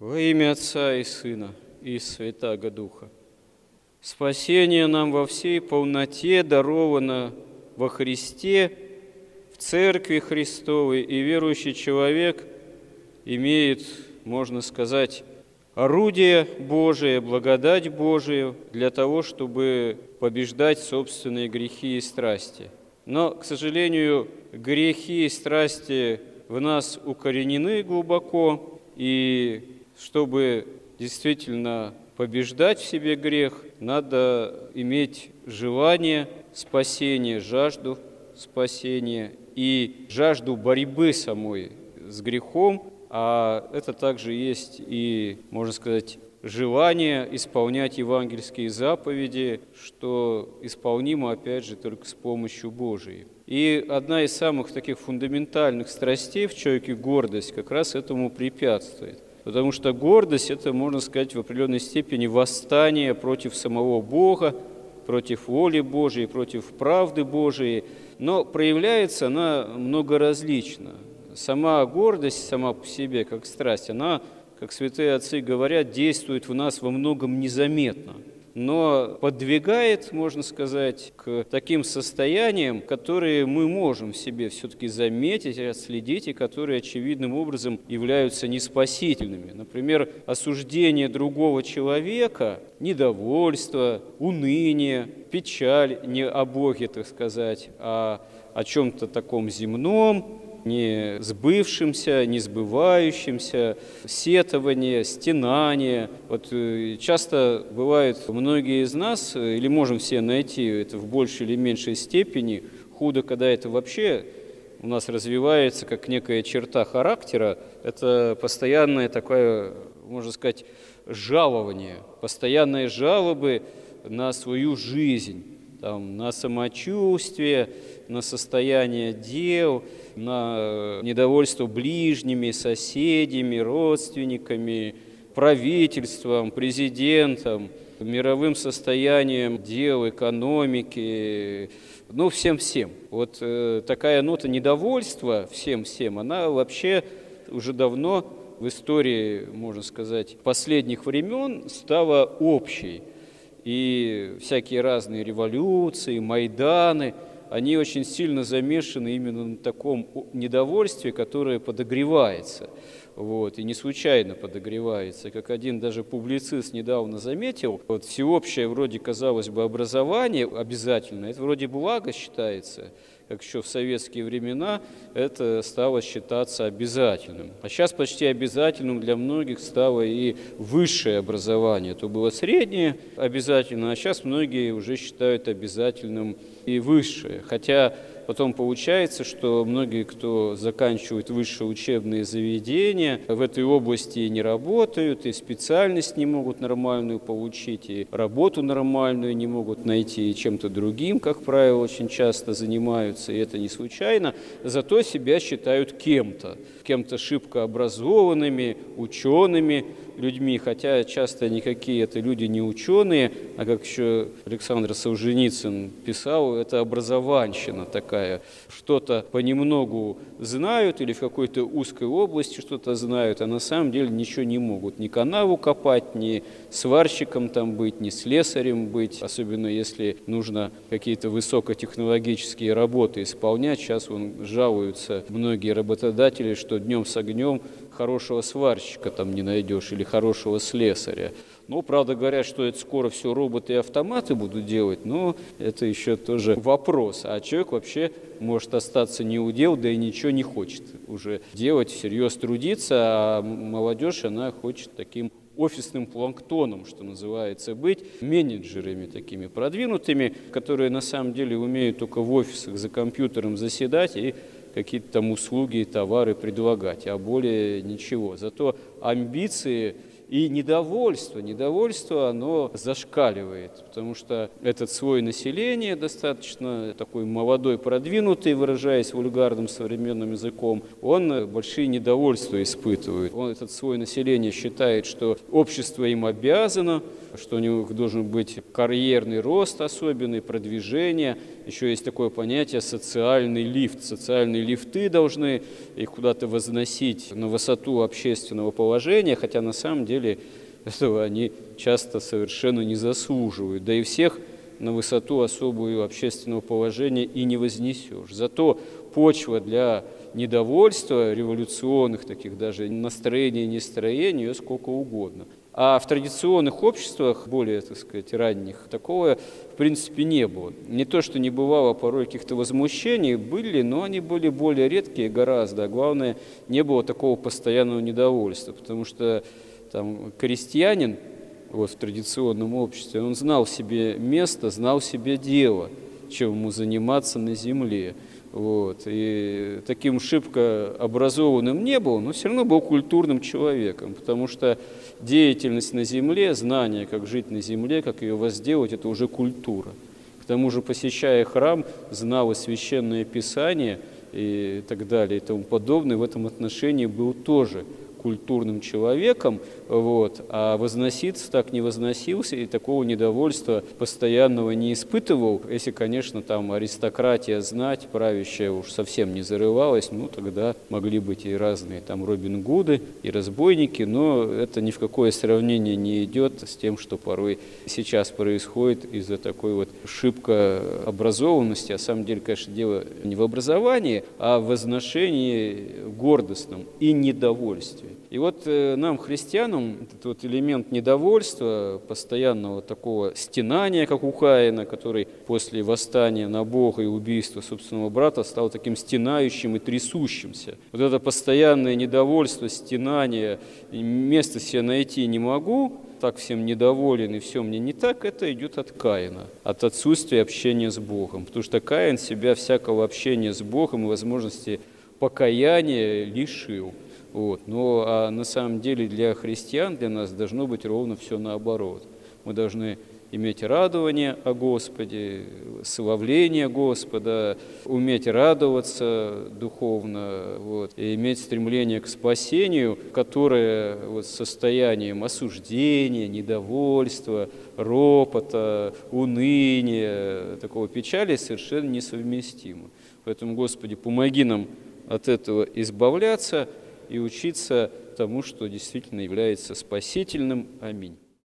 Во имя Отца и Сына и Святаго Духа. Спасение нам во всей полноте даровано во Христе, в Церкви Христовой, и верующий человек имеет, можно сказать, орудие Божие, благодать Божию для того, чтобы побеждать собственные грехи и страсти. Но, к сожалению, грехи и страсти в нас укоренены глубоко, и чтобы действительно побеждать в себе грех, надо иметь желание спасения, жажду спасения и жажду борьбы самой с грехом, а это также есть и, можно сказать, желание исполнять евангельские заповеди, что исполнимо, опять же, только с помощью Божией. И одна из самых таких фундаментальных страстей в человеке – гордость, как раз этому препятствует. Потому что гордость – это, можно сказать, в определенной степени восстание против самого Бога, против воли Божией, против правды Божией. Но проявляется она многоразлично. Сама гордость, сама по себе, как страсть, она, как святые отцы говорят, действует в нас во многом незаметно – но подвигает, можно сказать, к таким состояниям, которые мы можем в себе все-таки заметить, отследить, и которые очевидным образом являются неспасительными. Например, осуждение другого человека, недовольство, уныние, печаль не о Боге, так сказать, а о чем-то таком земном, не сбывшимся, не сбывающимся, сетование, стенание. Вот э, часто бывает, многие из нас, э, или можем все найти это в большей или меньшей степени, худо, когда это вообще у нас развивается как некая черта характера, это постоянное такое, можно сказать, жалование, постоянные жалобы на свою жизнь, там, на самочувствие, на состояние дел, на недовольство ближними, соседями, родственниками, правительством, президентом, мировым состоянием дел, экономики, ну, всем-всем. Вот э, такая нота недовольства всем-всем, она вообще уже давно в истории, можно сказать, последних времен стала общей. И всякие разные революции, Майданы – они очень сильно замешаны именно на таком недовольстве, которое подогревается. Вот, и не случайно подогревается. Как один даже публицист недавно заметил, вот всеобщее вроде, казалось бы, образование обязательно, это вроде благо считается, как еще в советские времена это стало считаться обязательным. А сейчас почти обязательным для многих стало и высшее образование. То было среднее обязательно, а сейчас многие уже считают обязательным и высшее. Хотя потом получается, что многие, кто заканчивают высшие учебные заведения, в этой области не работают, и специальность не могут нормальную получить, и работу нормальную не могут найти, и чем-то другим, как правило, очень часто занимаются, и это не случайно, зато себя считают кем-то, кем-то шибко образованными, учеными, людьми, хотя часто никакие это люди не ученые, а как еще Александр Солженицын писал, это образованщина такая. Что-то понемногу знают или в какой-то узкой области что-то знают, а на самом деле ничего не могут. Ни канаву копать, ни сварщиком там быть, ни слесарем быть, особенно если нужно какие-то высокотехнологические работы исполнять. Сейчас он жалуются многие работодатели, что днем с огнем хорошего сварщика там не найдешь или хорошего слесаря. Ну, правда, говорят, что это скоро все роботы и автоматы будут делать, но это еще тоже вопрос. А человек вообще может остаться не удел, да и ничего не хочет уже делать, всерьез трудиться, а молодежь, она хочет таким офисным планктоном, что называется, быть менеджерами такими продвинутыми, которые на самом деле умеют только в офисах за компьютером заседать и какие-то там услуги товары предлагать, а более ничего. Зато амбиции и недовольство, недовольство, оно зашкаливает, потому что этот слой населения достаточно такой молодой, продвинутый, выражаясь вульгарным современным языком, он большие недовольства испытывает. Он, этот слой населения считает, что общество им обязано, что у них должен быть карьерный рост особенный, продвижение, еще есть такое понятие социальный лифт. Социальные лифты должны их куда-то возносить на высоту общественного положения, хотя на самом деле этого они часто совершенно не заслуживают. Да и всех на высоту особую общественного положения и не вознесешь. Зато почва для недовольства, революционных таких даже настроений нестроений, ее сколько угодно. А в традиционных обществах, более, так сказать, ранних, такого, в принципе, не было. Не то, что не бывало порой каких-то возмущений, были, но они были более редкие гораздо. А главное, не было такого постоянного недовольства, потому что там крестьянин вот, в традиционном обществе, он знал себе место, знал себе дело, чем ему заниматься на земле. Вот. И таким шибко образованным не был, но все равно был культурным человеком, потому что деятельность на земле, знание, как жить на земле, как ее возделать, это уже культура. К тому же, посещая храм, знал и священное писание и так далее и тому подобное, в этом отношении был тоже культурным человеком, вот, а возноситься так не возносился и такого недовольства постоянного не испытывал. Если, конечно, там аристократия знать, правящая уж совсем не зарывалась, ну тогда могли быть и разные там Робин Гуды, и разбойники, но это ни в какое сравнение не идет с тем, что порой сейчас происходит из-за такой вот шибко образованности. А самом деле, конечно, дело не в образовании, а в возношении гордостном и недовольстве. И вот э, нам, христианам, этот вот элемент недовольства, постоянного такого стенания, как у Каина, который после восстания на Бога и убийства собственного брата стал таким стенающим и трясущимся. Вот это постоянное недовольство, стенание, место себе найти не могу, так всем недоволен и все мне не так, это идет от Каина, от отсутствия общения с Богом. Потому что Каин себя всякого общения с Богом и возможности покаяния лишил. Вот. Но а на самом деле для христиан, для нас должно быть ровно все наоборот. Мы должны иметь радование о Господе, славление Господа, уметь радоваться духовно, вот, и иметь стремление к спасению, которое вот, состоянием осуждения, недовольства, ропота, уныния, такого печали совершенно несовместимо. Поэтому, Господи, помоги нам от этого избавляться – и учиться тому, что действительно является спасительным. Аминь.